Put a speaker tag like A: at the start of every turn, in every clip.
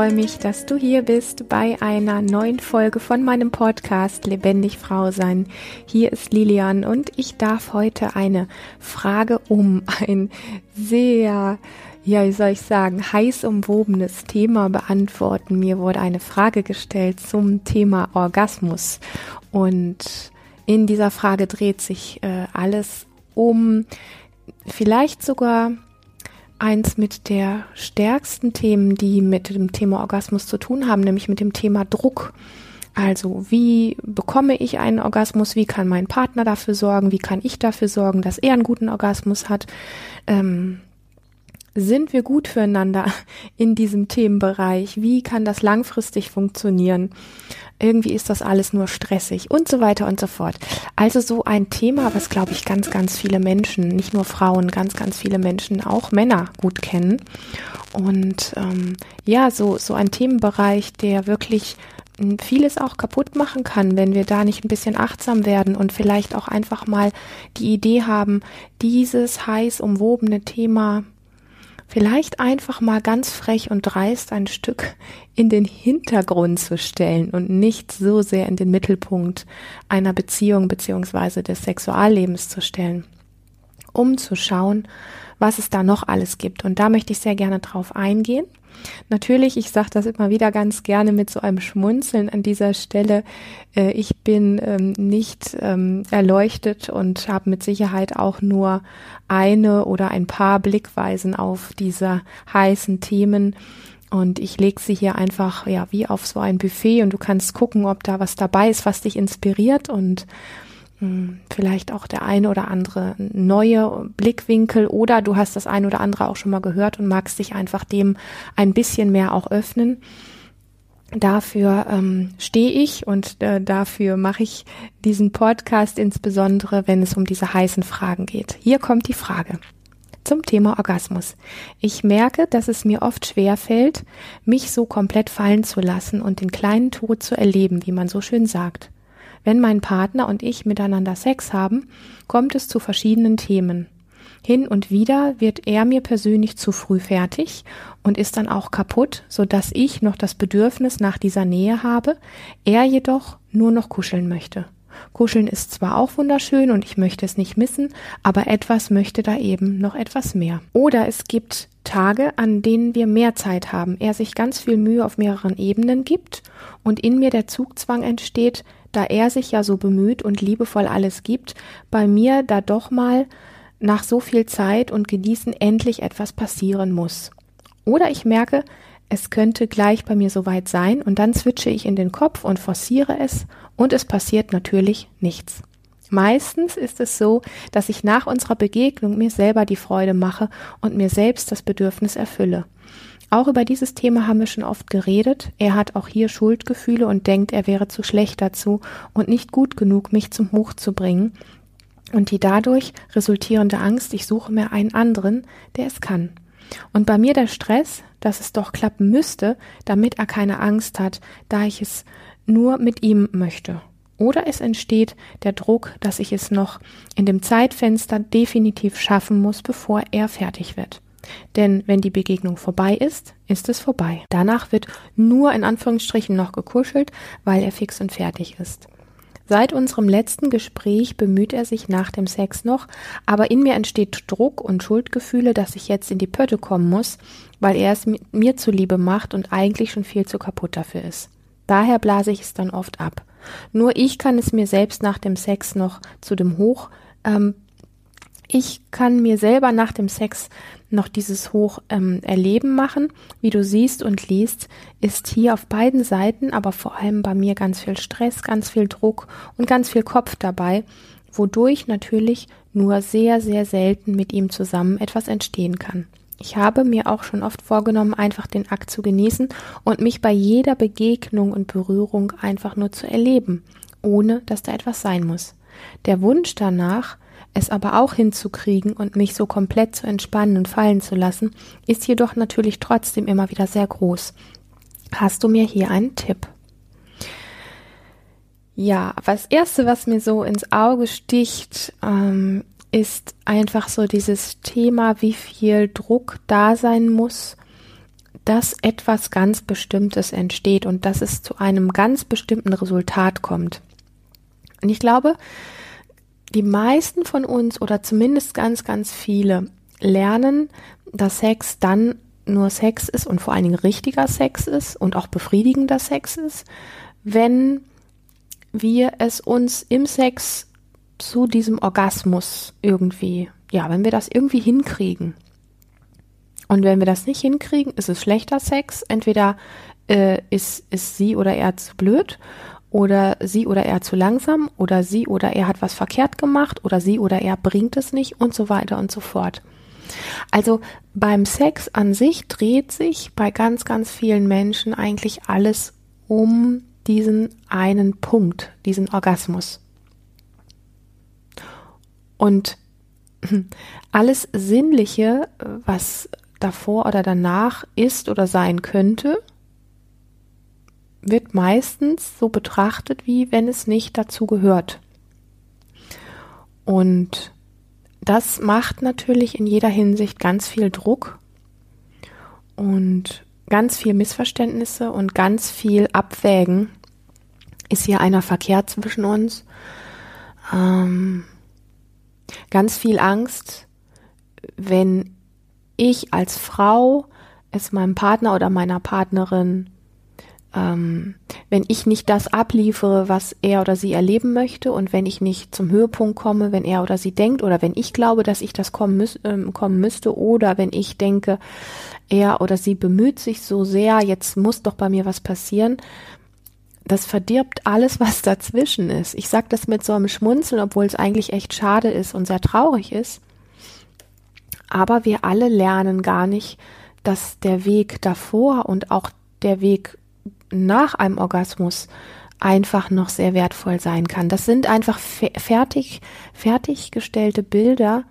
A: freue mich, dass du hier bist bei einer neuen Folge von meinem Podcast Lebendig Frau sein. Hier ist Lilian und ich darf heute eine Frage um ein sehr, ja, wie soll ich sagen, heiß umwobenes Thema beantworten. Mir wurde eine Frage gestellt zum Thema Orgasmus und in dieser Frage dreht sich äh, alles um vielleicht sogar eins mit der stärksten Themen, die mit dem Thema Orgasmus zu tun haben, nämlich mit dem Thema Druck. Also wie bekomme ich einen Orgasmus? Wie kann mein Partner dafür sorgen? Wie kann ich dafür sorgen, dass er einen guten Orgasmus hat? Ähm, sind wir gut füreinander in diesem Themenbereich? Wie kann das langfristig funktionieren? Irgendwie ist das alles nur stressig und so weiter und so fort. Also so ein Thema, was glaube ich ganz, ganz viele Menschen, nicht nur Frauen, ganz, ganz viele Menschen, auch Männer gut kennen. Und ähm, ja, so, so ein Themenbereich, der wirklich hm, vieles auch kaputt machen kann, wenn wir da nicht ein bisschen achtsam werden und vielleicht auch einfach mal die Idee haben, dieses heiß umwobene Thema vielleicht einfach mal ganz frech und dreist ein Stück in den Hintergrund zu stellen und nicht so sehr in den Mittelpunkt einer Beziehung beziehungsweise des Sexuallebens zu stellen, um zu schauen, was es da noch alles gibt. Und da möchte ich sehr gerne drauf eingehen. Natürlich, ich sage das immer wieder ganz gerne mit so einem Schmunzeln an dieser Stelle. Äh, ich bin ähm, nicht ähm, erleuchtet und habe mit Sicherheit auch nur eine oder ein paar Blickweisen auf diese heißen Themen. Und ich lege sie hier einfach, ja, wie auf so ein Buffet und du kannst gucken, ob da was dabei ist, was dich inspiriert und vielleicht auch der eine oder andere neue Blickwinkel oder du hast das eine oder andere auch schon mal gehört und magst dich einfach dem ein bisschen mehr auch öffnen. Dafür ähm, stehe ich und äh, dafür mache ich diesen Podcast insbesondere, wenn es um diese heißen Fragen geht. Hier kommt die Frage zum Thema Orgasmus. Ich merke, dass es mir oft schwer fällt, mich so komplett fallen zu lassen und den kleinen Tod zu erleben, wie man so schön sagt. Wenn mein Partner und ich miteinander Sex haben, kommt es zu verschiedenen Themen. Hin und wieder wird er mir persönlich zu früh fertig und ist dann auch kaputt, so dass ich noch das Bedürfnis nach dieser Nähe habe, er jedoch nur noch kuscheln möchte. Kuscheln ist zwar auch wunderschön und ich möchte es nicht missen, aber etwas möchte da eben noch etwas mehr. Oder es gibt Tage, an denen wir mehr Zeit haben, er sich ganz viel Mühe auf mehreren Ebenen gibt und in mir der Zugzwang entsteht, da er sich ja so bemüht und liebevoll alles gibt, bei mir da doch mal nach so viel Zeit und Genießen endlich etwas passieren muss. Oder ich merke, es könnte gleich bei mir soweit sein und dann switche ich in den Kopf und forciere es und es passiert natürlich nichts. Meistens ist es so, dass ich nach unserer Begegnung mir selber die Freude mache und mir selbst das Bedürfnis erfülle. Auch über dieses Thema haben wir schon oft geredet. Er hat auch hier Schuldgefühle und denkt, er wäre zu schlecht dazu und nicht gut genug, mich zum Hoch zu bringen. Und die dadurch resultierende Angst, ich suche mir einen anderen, der es kann. Und bei mir der Stress, dass es doch klappen müsste, damit er keine Angst hat, da ich es nur mit ihm möchte. Oder es entsteht der Druck, dass ich es noch in dem Zeitfenster definitiv schaffen muss, bevor er fertig wird. Denn wenn die Begegnung vorbei ist, ist es vorbei. Danach wird nur in Anführungsstrichen noch gekuschelt, weil er fix und fertig ist. Seit unserem letzten Gespräch bemüht er sich nach dem Sex noch, aber in mir entsteht Druck und Schuldgefühle, dass ich jetzt in die Pötte kommen muss, weil er es mir zuliebe macht und eigentlich schon viel zu kaputt dafür ist. Daher blase ich es dann oft ab. Nur ich kann es mir selbst nach dem Sex noch zu dem Hoch ähm, ich kann mir selber nach dem Sex noch dieses Hoch ähm, erleben machen. Wie du siehst und liest, ist hier auf beiden Seiten, aber vor allem bei mir ganz viel Stress, ganz viel Druck und ganz viel Kopf dabei, wodurch natürlich nur sehr, sehr selten mit ihm zusammen etwas entstehen kann. Ich habe mir auch schon oft vorgenommen, einfach den Akt zu genießen und mich bei jeder Begegnung und Berührung einfach nur zu erleben, ohne dass da etwas sein muss. Der Wunsch danach, es aber auch hinzukriegen und mich so komplett zu entspannen und fallen zu lassen, ist jedoch natürlich trotzdem immer wieder sehr groß. Hast du mir hier einen Tipp? Ja, das erste, was mir so ins Auge sticht, ähm, ist einfach so dieses Thema, wie viel Druck da sein muss, dass etwas ganz Bestimmtes entsteht und dass es zu einem ganz bestimmten Resultat kommt. Und ich glaube, die meisten von uns oder zumindest ganz, ganz viele lernen, dass Sex dann nur Sex ist und vor allen Dingen richtiger Sex ist und auch befriedigender Sex ist, wenn wir es uns im Sex zu diesem Orgasmus irgendwie, ja, wenn wir das irgendwie hinkriegen. Und wenn wir das nicht hinkriegen, ist es schlechter Sex. Entweder äh, ist, ist sie oder er zu blöd oder sie oder er zu langsam oder sie oder er hat was verkehrt gemacht oder sie oder er bringt es nicht und so weiter und so fort. Also beim Sex an sich dreht sich bei ganz, ganz vielen Menschen eigentlich alles um diesen einen Punkt, diesen Orgasmus. Und alles Sinnliche, was davor oder danach ist oder sein könnte, wird meistens so betrachtet, wie wenn es nicht dazu gehört. Und das macht natürlich in jeder Hinsicht ganz viel Druck und ganz viel Missverständnisse und ganz viel Abwägen. Ist hier einer Verkehr zwischen uns? Ähm, ganz viel Angst, wenn ich als Frau es meinem Partner oder meiner Partnerin ähm, wenn ich nicht das abliefere, was er oder sie erleben möchte und wenn ich nicht zum Höhepunkt komme, wenn er oder sie denkt oder wenn ich glaube, dass ich das kommen, müß, ähm, kommen müsste oder wenn ich denke, er oder sie bemüht sich so sehr, jetzt muss doch bei mir was passieren, das verdirbt alles, was dazwischen ist. Ich sage das mit so einem Schmunzeln, obwohl es eigentlich echt schade ist und sehr traurig ist. Aber wir alle lernen gar nicht, dass der Weg davor und auch der Weg nach einem Orgasmus einfach noch sehr wertvoll sein kann. Das sind einfach fertig, fertiggestellte Bilder,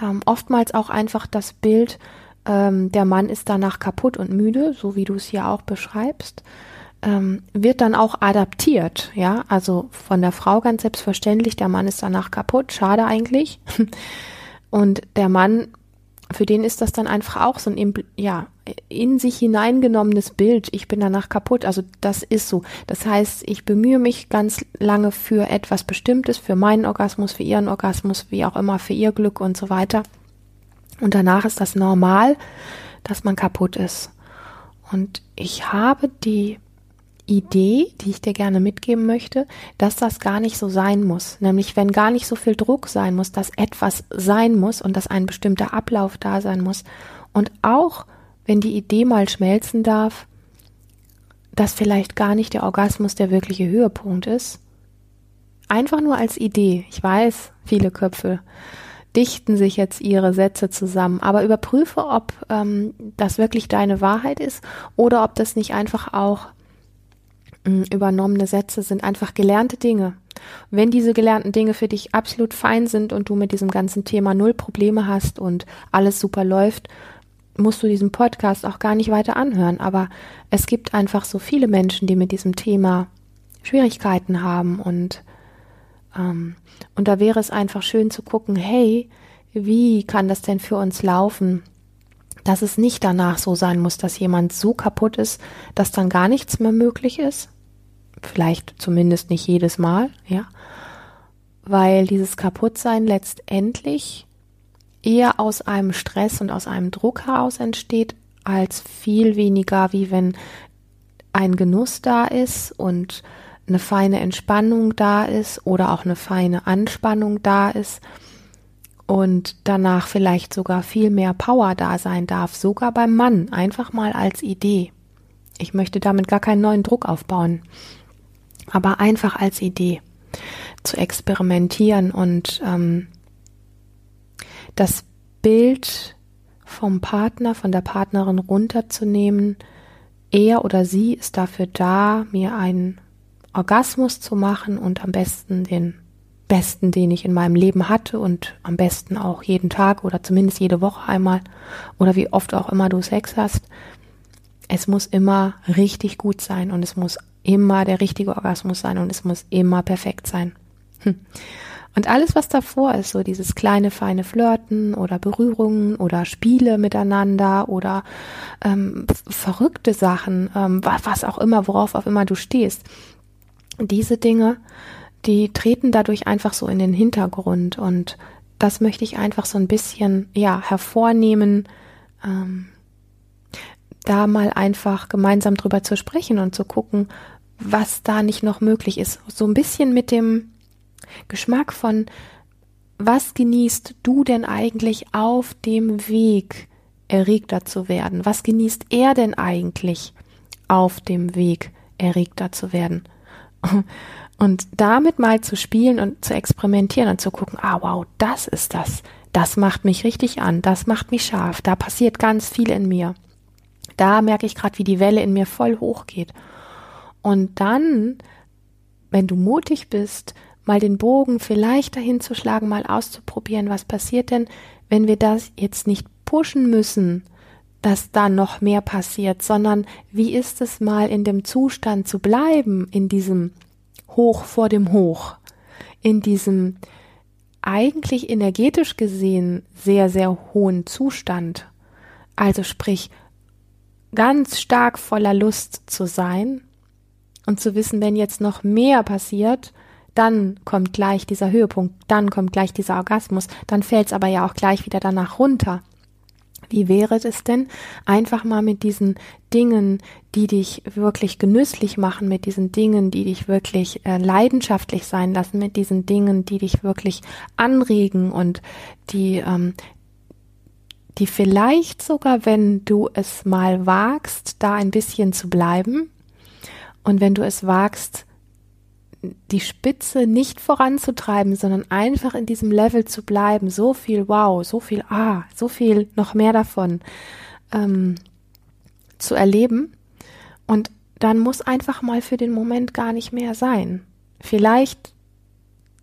A: ähm, oftmals auch einfach das Bild, ähm, der Mann ist danach kaputt und müde, so wie du es hier auch beschreibst, ähm, wird dann auch adaptiert, ja, also von der Frau ganz selbstverständlich, der Mann ist danach kaputt, schade eigentlich. Und der Mann für den ist das dann einfach auch so ein ja in sich hineingenommenes Bild. Ich bin danach kaputt. Also das ist so. Das heißt, ich bemühe mich ganz lange für etwas Bestimmtes, für meinen Orgasmus, für ihren Orgasmus, wie auch immer, für ihr Glück und so weiter. Und danach ist das normal, dass man kaputt ist. Und ich habe die Idee, die ich dir gerne mitgeben möchte, dass das gar nicht so sein muss. Nämlich, wenn gar nicht so viel Druck sein muss, dass etwas sein muss und dass ein bestimmter Ablauf da sein muss. Und auch, wenn die Idee mal schmelzen darf, dass vielleicht gar nicht der Orgasmus der wirkliche Höhepunkt ist. Einfach nur als Idee. Ich weiß, viele Köpfe dichten sich jetzt ihre Sätze zusammen, aber überprüfe, ob ähm, das wirklich deine Wahrheit ist oder ob das nicht einfach auch übernommene Sätze sind einfach gelernte Dinge. Wenn diese gelernten Dinge für dich absolut fein sind und du mit diesem ganzen Thema null Probleme hast und alles super läuft, musst du diesen Podcast auch gar nicht weiter anhören. Aber es gibt einfach so viele Menschen, die mit diesem Thema Schwierigkeiten haben und ähm, und da wäre es einfach schön zu gucken, hey, wie kann das denn für uns laufen? Dass es nicht danach so sein muss, dass jemand so kaputt ist, dass dann gar nichts mehr möglich ist, vielleicht zumindest nicht jedes Mal, ja, weil dieses Kaputtsein letztendlich eher aus einem Stress und aus einem Druck heraus entsteht, als viel weniger, wie wenn ein Genuss da ist und eine feine Entspannung da ist oder auch eine feine Anspannung da ist und danach vielleicht sogar viel mehr Power da sein darf, sogar beim Mann, einfach mal als Idee. Ich möchte damit gar keinen neuen Druck aufbauen aber einfach als Idee zu experimentieren und ähm, das Bild vom Partner, von der Partnerin runterzunehmen. Er oder sie ist dafür da, mir einen Orgasmus zu machen und am besten den besten, den ich in meinem Leben hatte und am besten auch jeden Tag oder zumindest jede Woche einmal oder wie oft auch immer du Sex hast. Es muss immer richtig gut sein und es muss immer der richtige Orgasmus sein und es muss immer perfekt sein. Hm. Und alles, was davor ist, so dieses kleine, feine Flirten oder Berührungen oder Spiele miteinander oder ähm, verrückte Sachen, ähm, was auch immer, worauf auch immer du stehst, diese Dinge, die treten dadurch einfach so in den Hintergrund und das möchte ich einfach so ein bisschen, ja, hervornehmen, ähm, da mal einfach gemeinsam drüber zu sprechen und zu gucken, was da nicht noch möglich ist. So ein bisschen mit dem Geschmack von, was genießt du denn eigentlich auf dem Weg, erregter zu werden? Was genießt er denn eigentlich auf dem Weg, erregter zu werden? Und damit mal zu spielen und zu experimentieren und zu gucken, ah wow, das ist das. Das macht mich richtig an, das macht mich scharf, da passiert ganz viel in mir. Da merke ich gerade, wie die Welle in mir voll hochgeht. Und dann, wenn du mutig bist, mal den Bogen vielleicht dahin zu schlagen, mal auszuprobieren, was passiert denn, wenn wir das jetzt nicht pushen müssen, dass da noch mehr passiert, sondern wie ist es mal in dem Zustand zu bleiben, in diesem Hoch vor dem Hoch, in diesem eigentlich energetisch gesehen sehr, sehr hohen Zustand. Also sprich, ganz stark voller Lust zu sein und zu wissen, wenn jetzt noch mehr passiert, dann kommt gleich dieser Höhepunkt, dann kommt gleich dieser Orgasmus, dann fällt es aber ja auch gleich wieder danach runter. Wie wäre es denn, einfach mal mit diesen Dingen, die dich wirklich genüsslich machen, mit diesen Dingen, die dich wirklich äh, leidenschaftlich sein lassen, mit diesen Dingen, die dich wirklich anregen und die, ähm, die vielleicht sogar, wenn du es mal wagst, da ein bisschen zu bleiben und wenn du es wagst, die Spitze nicht voranzutreiben, sondern einfach in diesem Level zu bleiben. So viel Wow, so viel Ah, so viel noch mehr davon ähm, zu erleben. Und dann muss einfach mal für den Moment gar nicht mehr sein. Vielleicht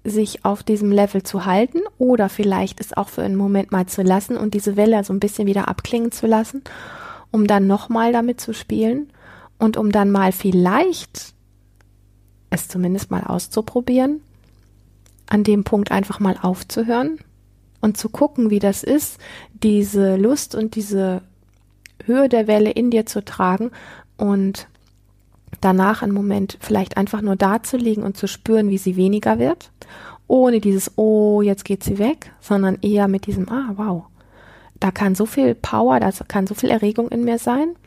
A: sich auf diesem Level zu halten oder vielleicht es auch für einen Moment mal zu lassen und diese Welle so ein bisschen wieder abklingen zu lassen, um dann nochmal damit zu spielen und um dann mal vielleicht es zumindest mal auszuprobieren, an dem Punkt einfach mal aufzuhören und zu gucken, wie das ist, diese Lust und diese Höhe der Welle in dir zu tragen und danach einen Moment vielleicht einfach nur dazulegen und zu spüren, wie sie weniger wird, ohne dieses Oh, jetzt geht sie weg, sondern eher mit diesem Ah, wow. Da kann so viel Power, da kann so viel Erregung in mir sein.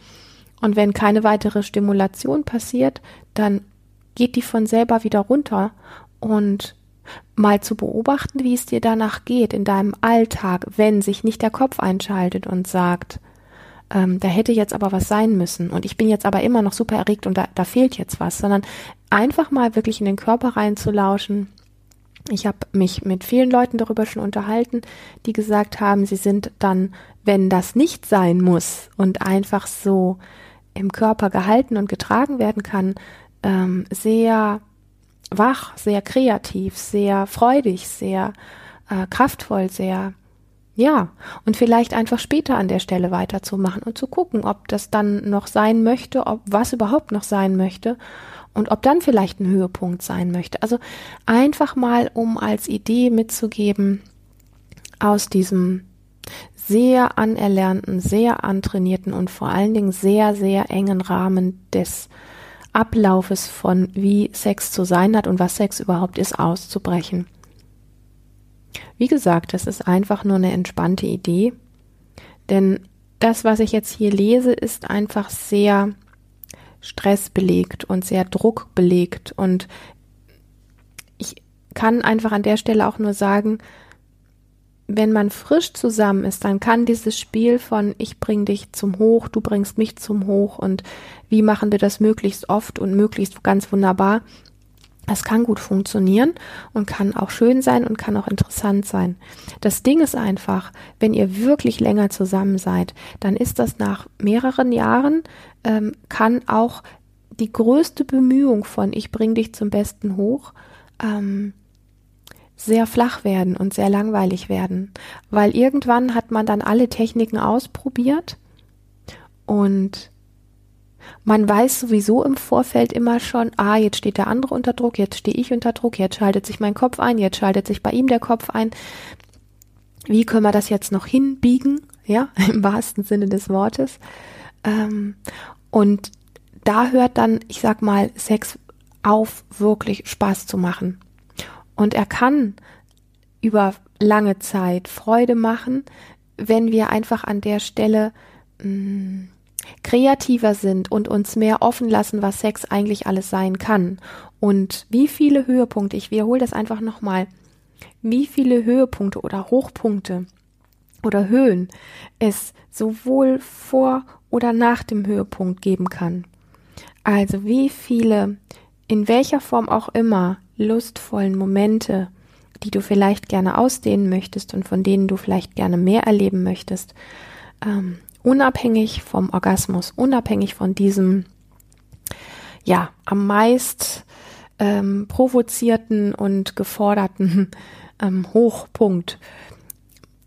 A: Und wenn keine weitere Stimulation passiert, dann geht die von selber wieder runter. Und mal zu beobachten, wie es dir danach geht in deinem Alltag, wenn sich nicht der Kopf einschaltet und sagt, ähm, da hätte jetzt aber was sein müssen. Und ich bin jetzt aber immer noch super erregt und da, da fehlt jetzt was, sondern einfach mal wirklich in den Körper reinzulauschen. Ich habe mich mit vielen Leuten darüber schon unterhalten, die gesagt haben, sie sind dann, wenn das nicht sein muss und einfach so im Körper gehalten und getragen werden kann, ähm, sehr wach, sehr kreativ, sehr freudig, sehr äh, kraftvoll, sehr ja, und vielleicht einfach später an der Stelle weiterzumachen und zu gucken, ob das dann noch sein möchte, ob was überhaupt noch sein möchte und ob dann vielleicht ein Höhepunkt sein möchte. Also einfach mal, um als Idee mitzugeben, aus diesem sehr anerlernten, sehr antrainierten und vor allen Dingen sehr, sehr engen Rahmen des Ablaufes von wie Sex zu sein hat und was Sex überhaupt ist, auszubrechen. Wie gesagt, das ist einfach nur eine entspannte Idee, denn das, was ich jetzt hier lese, ist einfach sehr stressbelegt und sehr druckbelegt und ich kann einfach an der Stelle auch nur sagen, wenn man frisch zusammen ist, dann kann dieses Spiel von ich bring dich zum Hoch, du bringst mich zum Hoch und wie machen wir das möglichst oft und möglichst ganz wunderbar, das kann gut funktionieren und kann auch schön sein und kann auch interessant sein. Das Ding ist einfach, wenn ihr wirklich länger zusammen seid, dann ist das nach mehreren Jahren, ähm, kann auch die größte Bemühung von ich bring dich zum Besten hoch, ähm, sehr flach werden und sehr langweilig werden, weil irgendwann hat man dann alle Techniken ausprobiert und Man weiß sowieso im Vorfeld immer schon, ah, jetzt steht der andere unter Druck, jetzt stehe ich unter Druck, jetzt schaltet sich mein Kopf ein, jetzt schaltet sich bei ihm der Kopf ein. Wie können wir das jetzt noch hinbiegen? Ja, im wahrsten Sinne des Wortes. Ähm, und da hört dann, ich sag mal, Sex auf, wirklich Spaß zu machen. Und er kann über lange Zeit Freude machen, wenn wir einfach an der Stelle mh, mm, kreativer sind und uns mehr offen lassen, was Sex eigentlich alles sein kann. Und wie viele Höhepunkte, ich wiederhole das einfach nochmal, wie viele Höhepunkte oder Hochpunkte oder Höhen es sowohl vor oder nach dem Höhepunkt geben kann. Also wie viele, in welcher Form auch immer, lustvollen Momente, die du vielleicht gerne ausdehnen möchtest und von denen du vielleicht gerne mehr erleben möchtest, ähm, unabhängig vom Orgasmus, unabhängig von diesem, ja, am meist ähm, provozierten und geforderten ähm, Hochpunkt.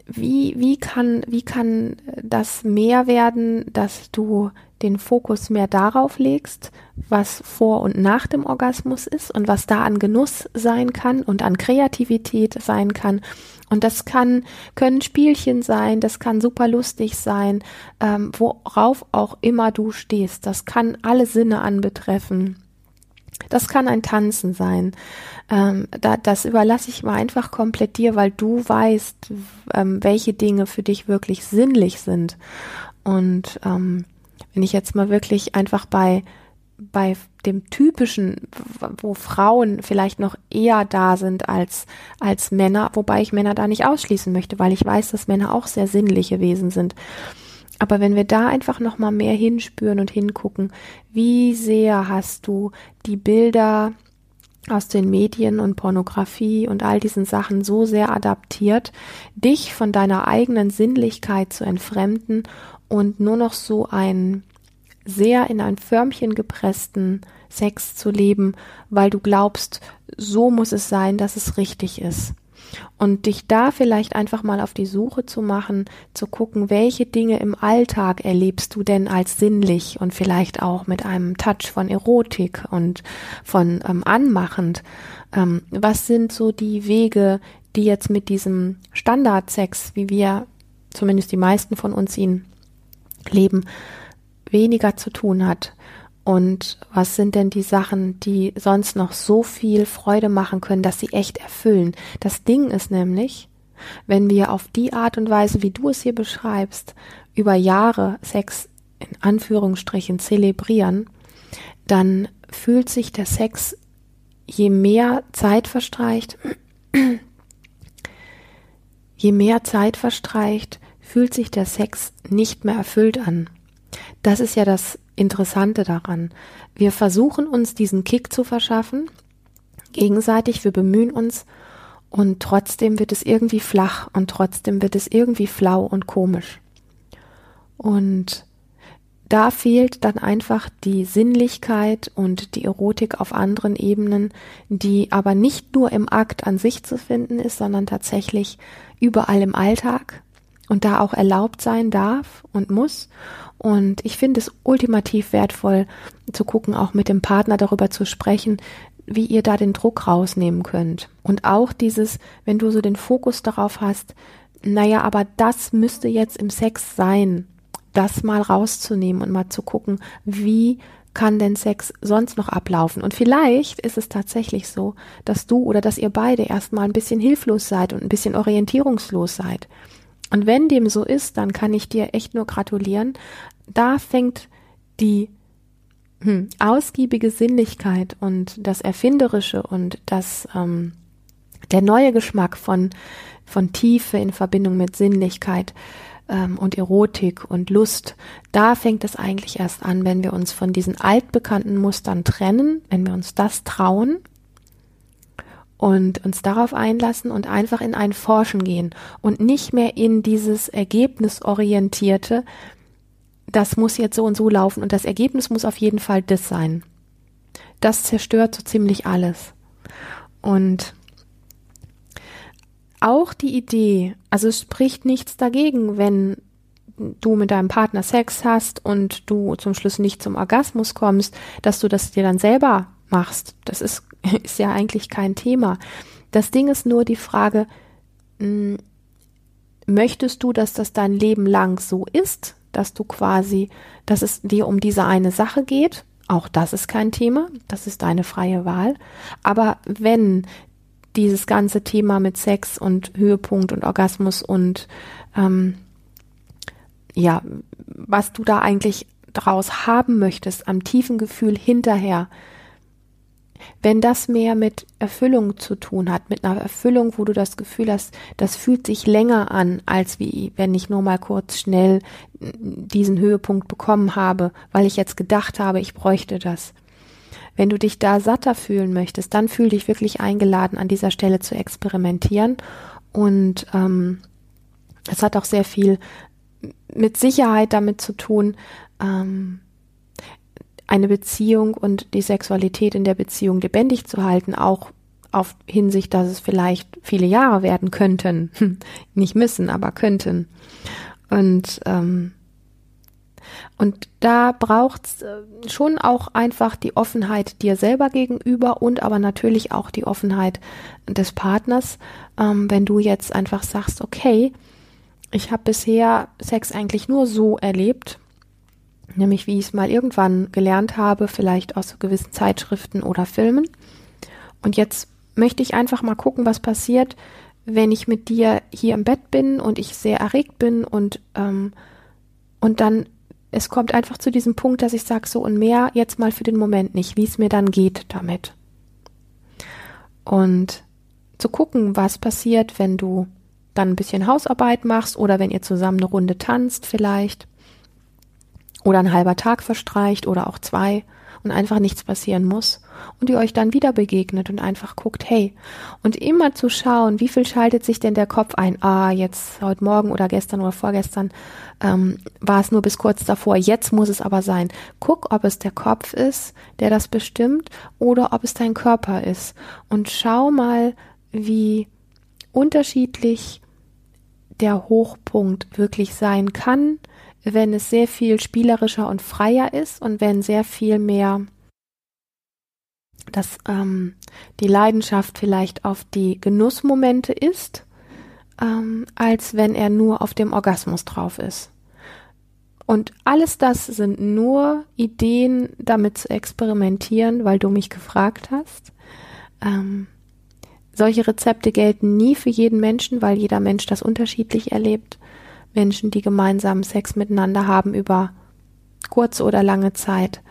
A: Wie, wie kann, wie kann das mehr werden, dass du den Fokus mehr darauf legst, was vor und nach dem Orgasmus ist und was da an Genuss sein kann und an Kreativität sein kann. Und das kann, können Spielchen sein, das kann super lustig sein, ähm, worauf auch immer du stehst. Das kann alle Sinne anbetreffen. Das kann ein Tanzen sein. Ähm, da, das überlasse ich mal einfach komplett dir, weil du weißt, ähm, welche Dinge für dich wirklich sinnlich sind. Und ähm, wenn ich jetzt mal wirklich einfach bei bei dem typischen, wo Frauen vielleicht noch eher da sind als, als Männer, wobei ich Männer da nicht ausschließen möchte, weil ich weiß, dass Männer auch sehr sinnliche Wesen sind. Aber wenn wir da einfach noch mal mehr hinspüren und hingucken, wie sehr hast du die Bilder aus den Medien und Pornografie und all diesen Sachen so sehr adaptiert, dich von deiner eigenen Sinnlichkeit zu entfremden und nur noch so ein sehr in ein Förmchen gepressten Sex zu leben, weil du glaubst, so muss es sein, dass es richtig ist. Und dich da vielleicht einfach mal auf die Suche zu machen, zu gucken, welche Dinge im Alltag erlebst du denn als sinnlich und vielleicht auch mit einem Touch von Erotik und von ähm, anmachend. Ähm, was sind so die Wege, die jetzt mit diesem Standardsex, wie wir zumindest die meisten von uns ihn leben, weniger zu tun hat. Und was sind denn die Sachen, die sonst noch so viel Freude machen können, dass sie echt erfüllen? Das Ding ist nämlich, wenn wir auf die Art und Weise, wie du es hier beschreibst, über Jahre Sex in Anführungsstrichen zelebrieren, dann fühlt sich der Sex, je mehr Zeit verstreicht, je mehr Zeit verstreicht, fühlt sich der Sex nicht mehr erfüllt an. Das ist ja das Interessante daran. Wir versuchen uns diesen Kick zu verschaffen, gegenseitig, wir bemühen uns und trotzdem wird es irgendwie flach und trotzdem wird es irgendwie flau und komisch. Und da fehlt dann einfach die Sinnlichkeit und die Erotik auf anderen Ebenen, die aber nicht nur im Akt an sich zu finden ist, sondern tatsächlich überall im Alltag und da auch erlaubt sein darf und muss und ich finde es ultimativ wertvoll zu gucken, auch mit dem Partner darüber zu sprechen, wie ihr da den Druck rausnehmen könnt. Und auch dieses, wenn du so den Fokus darauf hast, naja, aber das müsste jetzt im Sex sein, das mal rauszunehmen und mal zu gucken, wie kann denn Sex sonst noch ablaufen? Und vielleicht ist es tatsächlich so, dass du oder dass ihr beide erstmal ein bisschen hilflos seid und ein bisschen orientierungslos seid. Und wenn dem so ist, dann kann ich dir echt nur gratulieren. Da fängt die hm, ausgiebige Sinnlichkeit und das Erfinderische und das ähm, der neue Geschmack von von Tiefe in Verbindung mit Sinnlichkeit ähm, und Erotik und Lust, da fängt es eigentlich erst an, wenn wir uns von diesen altbekannten Mustern trennen, wenn wir uns das trauen und uns darauf einlassen und einfach in ein Forschen gehen und nicht mehr in dieses Ergebnisorientierte, das muss jetzt so und so laufen und das Ergebnis muss auf jeden Fall das sein. Das zerstört so ziemlich alles. Und auch die Idee, also es spricht nichts dagegen, wenn du mit deinem Partner Sex hast und du zum Schluss nicht zum Orgasmus kommst, dass du das dir dann selber machst. Das ist, ist ja eigentlich kein Thema. Das Ding ist nur die Frage, hm, möchtest du, dass das dein Leben lang so ist, dass du quasi, dass es dir um diese eine Sache geht? Auch das ist kein Thema, das ist deine freie Wahl. Aber wenn dieses ganze Thema mit Sex und Höhepunkt und Orgasmus und ähm, ja, was du da eigentlich draus haben möchtest, am tiefen Gefühl hinterher, wenn das mehr mit Erfüllung zu tun hat, mit einer Erfüllung, wo du das Gefühl hast, das fühlt sich länger an, als wie wenn ich nur mal kurz schnell diesen Höhepunkt bekommen habe, weil ich jetzt gedacht habe, ich bräuchte das. Wenn du dich da satter fühlen möchtest, dann fühl dich wirklich eingeladen, an dieser Stelle zu experimentieren. Und ähm, es hat auch sehr viel mit Sicherheit damit zu tun, ähm, eine Beziehung und die Sexualität in der Beziehung lebendig zu halten, auch auf Hinsicht, dass es vielleicht viele Jahre werden könnten. Nicht müssen, aber könnten. Und, ähm, und da braucht es äh, schon auch einfach die Offenheit dir selber gegenüber und aber natürlich auch die Offenheit des Partners, ähm, wenn du jetzt einfach sagst, okay, ich habe bisher Sex eigentlich nur so erlebt nämlich wie ich es mal irgendwann gelernt habe, vielleicht aus gewissen Zeitschriften oder Filmen. Und jetzt möchte ich einfach mal gucken, was passiert, wenn ich mit dir hier im Bett bin und ich sehr erregt bin und ähm, und dann es kommt einfach zu diesem Punkt, dass ich sage so und mehr jetzt mal für den Moment nicht, wie es mir dann geht damit. Und zu gucken, was passiert, wenn du dann ein bisschen Hausarbeit machst oder wenn ihr zusammen eine Runde tanzt vielleicht oder ein halber Tag verstreicht oder auch zwei und einfach nichts passieren muss und ihr euch dann wieder begegnet und einfach guckt, hey, und immer zu schauen, wie viel schaltet sich denn der Kopf ein? Ah, jetzt heute Morgen oder gestern oder vorgestern ähm, war es nur bis kurz davor, jetzt muss es aber sein. Guck, ob es der Kopf ist, der das bestimmt, oder ob es dein Körper ist. Und schau mal, wie unterschiedlich der Hochpunkt wirklich sein kann, wenn es sehr viel spielerischer und freier ist und wenn sehr viel mehr dass ähm, die Leidenschaft vielleicht auf die Genussmomente ist, ähm, als wenn er nur auf dem Orgasmus drauf ist. Und alles das sind nur Ideen, damit zu experimentieren, weil du mich gefragt hast. Ähm, solche Rezepte gelten nie für jeden Menschen, weil jeder Mensch das unterschiedlich erlebt. Menschen, die gemeinsam Sex miteinander haben über kurze oder lange Zeit,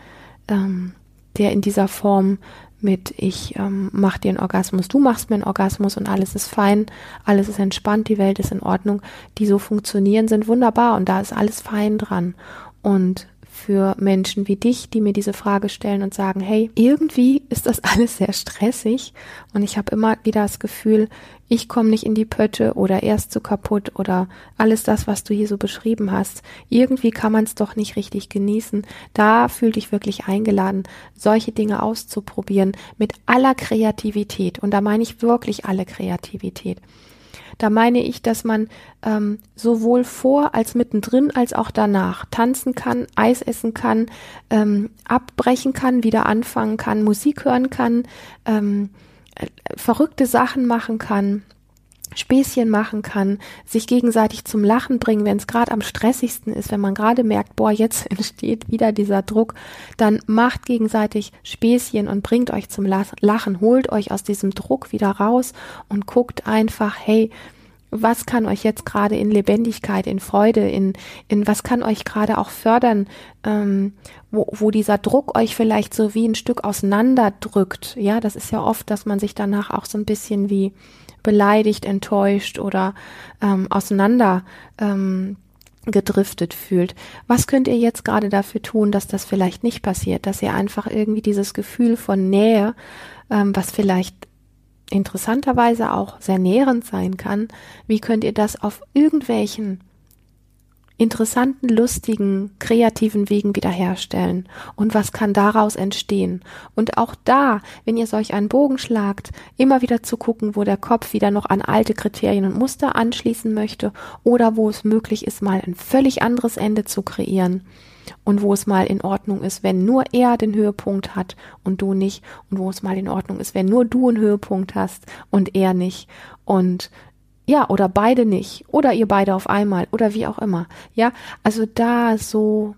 A: ähm, der in dieser Form mit ich ähm, mach dir einen Orgasmus, du machst mir einen Orgasmus und alles ist fein, alles ist entspannt, die Welt ist in Ordnung, die so funktionieren, sind wunderbar und da ist alles fein dran. Und für Menschen wie dich, die mir diese Frage stellen und sagen, hey, irgendwie ist das alles sehr stressig und ich habe immer wieder das Gefühl, ich komme nicht in die Pötte oder erst zu kaputt oder alles das, was du hier so beschrieben hast. Irgendwie kann man es doch nicht richtig genießen. Da fühl dich wirklich eingeladen, solche Dinge auszuprobieren mit aller Kreativität. Und da meine ich wirklich alle Kreativität. Da meine ich, dass man ähm, sowohl vor als mittendrin als auch danach tanzen kann, Eis essen kann, ähm, abbrechen kann, wieder anfangen kann, Musik hören kann, ähm, äh, verrückte Sachen machen kann. Späßchen machen kann, sich gegenseitig zum Lachen bringen, wenn es gerade am stressigsten ist, wenn man gerade merkt, boah, jetzt entsteht wieder dieser Druck, dann macht gegenseitig Späßchen und bringt euch zum Lachen, holt euch aus diesem Druck wieder raus und guckt einfach, hey, was kann euch jetzt gerade in Lebendigkeit, in Freude, in, in was kann euch gerade auch fördern, ähm, wo, wo dieser Druck euch vielleicht so wie ein Stück auseinanderdrückt. Ja, das ist ja oft, dass man sich danach auch so ein bisschen wie beleidigt, enttäuscht oder ähm, auseinander ähm, gedriftet fühlt. Was könnt ihr jetzt gerade dafür tun, dass das vielleicht nicht passiert, dass ihr einfach irgendwie dieses Gefühl von Nähe, ähm, was vielleicht interessanterweise auch sehr nährend sein kann, wie könnt ihr das auf irgendwelchen interessanten, lustigen, kreativen Wegen wiederherstellen? Und was kann daraus entstehen? Und auch da, wenn ihr solch einen Bogen schlagt, immer wieder zu gucken, wo der Kopf wieder noch an alte Kriterien und Muster anschließen möchte oder wo es möglich ist, mal ein völlig anderes Ende zu kreieren und wo es mal in Ordnung ist, wenn nur er den Höhepunkt hat und du nicht und wo es mal in Ordnung ist, wenn nur du einen Höhepunkt hast und er nicht und ja, oder beide nicht. Oder ihr beide auf einmal. Oder wie auch immer. Ja, also da so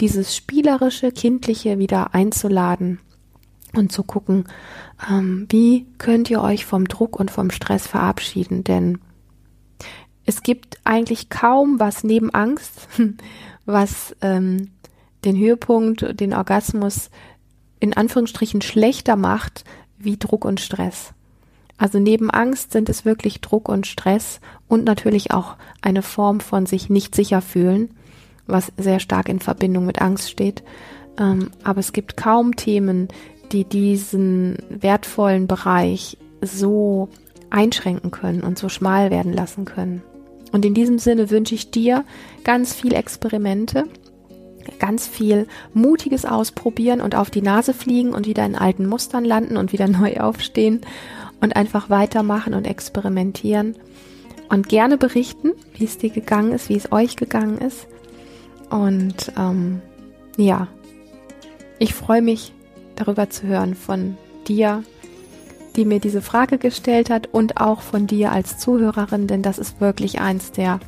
A: dieses spielerische, kindliche wieder einzuladen und zu gucken, ähm, wie könnt ihr euch vom Druck und vom Stress verabschieden. Denn es gibt eigentlich kaum was neben Angst, was ähm, den Höhepunkt, den Orgasmus in Anführungsstrichen schlechter macht wie Druck und Stress. Also neben Angst sind es wirklich Druck und Stress und natürlich auch eine Form von sich nicht sicher fühlen, was sehr stark in Verbindung mit Angst steht. Ähm, aber es gibt kaum Themen, die diesen wertvollen Bereich so einschränken können und so schmal werden lassen können. Und in diesem Sinne wünsche ich dir ganz viel Experimente, ganz viel mutiges Ausprobieren und auf die Nase fliegen und wieder in alten Mustern landen und wieder neu aufstehen und einfach weitermachen und experimentieren und gerne berichten, wie es dir gegangen ist, wie es euch gegangen ist. Und ähm, ja, ich freue mich darüber zu hören von dir, die mir diese Frage gestellt hat und auch von dir als Zuhörerin, denn das ist wirklich eins der,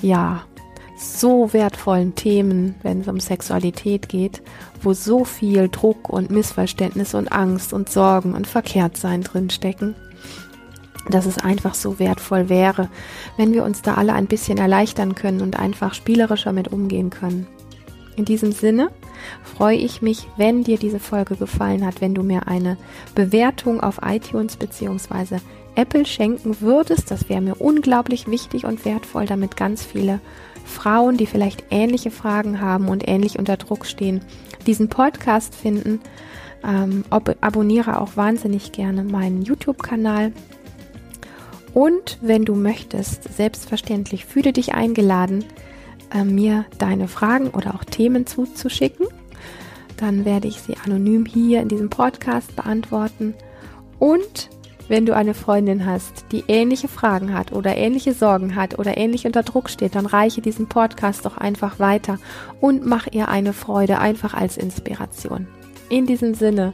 A: ja, so wertvollen Themen, wenn es um Sexualität geht, wo so viel Druck und Missverständnis und Angst und Sorgen und Verkehrtsein drinstecken, dass es einfach so wertvoll wäre, wenn wir uns da alle ein bisschen erleichtern können und einfach spielerischer mit umgehen können. In diesem Sinne freue ich mich, wenn dir diese Folge gefallen hat, wenn du mir eine Bewertung auf iTunes bzw. Apple schenken würdest. Das wäre mir unglaublich wichtig und wertvoll, damit ganz viele Frauen, die vielleicht ähnliche Fragen haben und ähnlich unter Druck stehen, diesen Podcast finden. Ähm, ob, abonniere auch wahnsinnig gerne meinen YouTube-Kanal. Und wenn du möchtest, selbstverständlich fühle dich eingeladen, äh, mir deine Fragen oder auch Themen zuzuschicken. Dann werde ich sie anonym hier in diesem Podcast beantworten. Und wenn du eine Freundin hast, die ähnliche Fragen hat oder ähnliche Sorgen hat oder ähnlich unter Druck steht, dann reiche diesen Podcast doch einfach weiter und mach ihr eine Freude einfach als Inspiration. In diesem Sinne,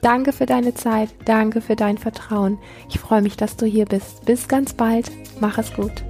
A: danke für deine Zeit, danke für dein Vertrauen. Ich freue mich, dass du hier bist. Bis ganz bald. Mach es gut.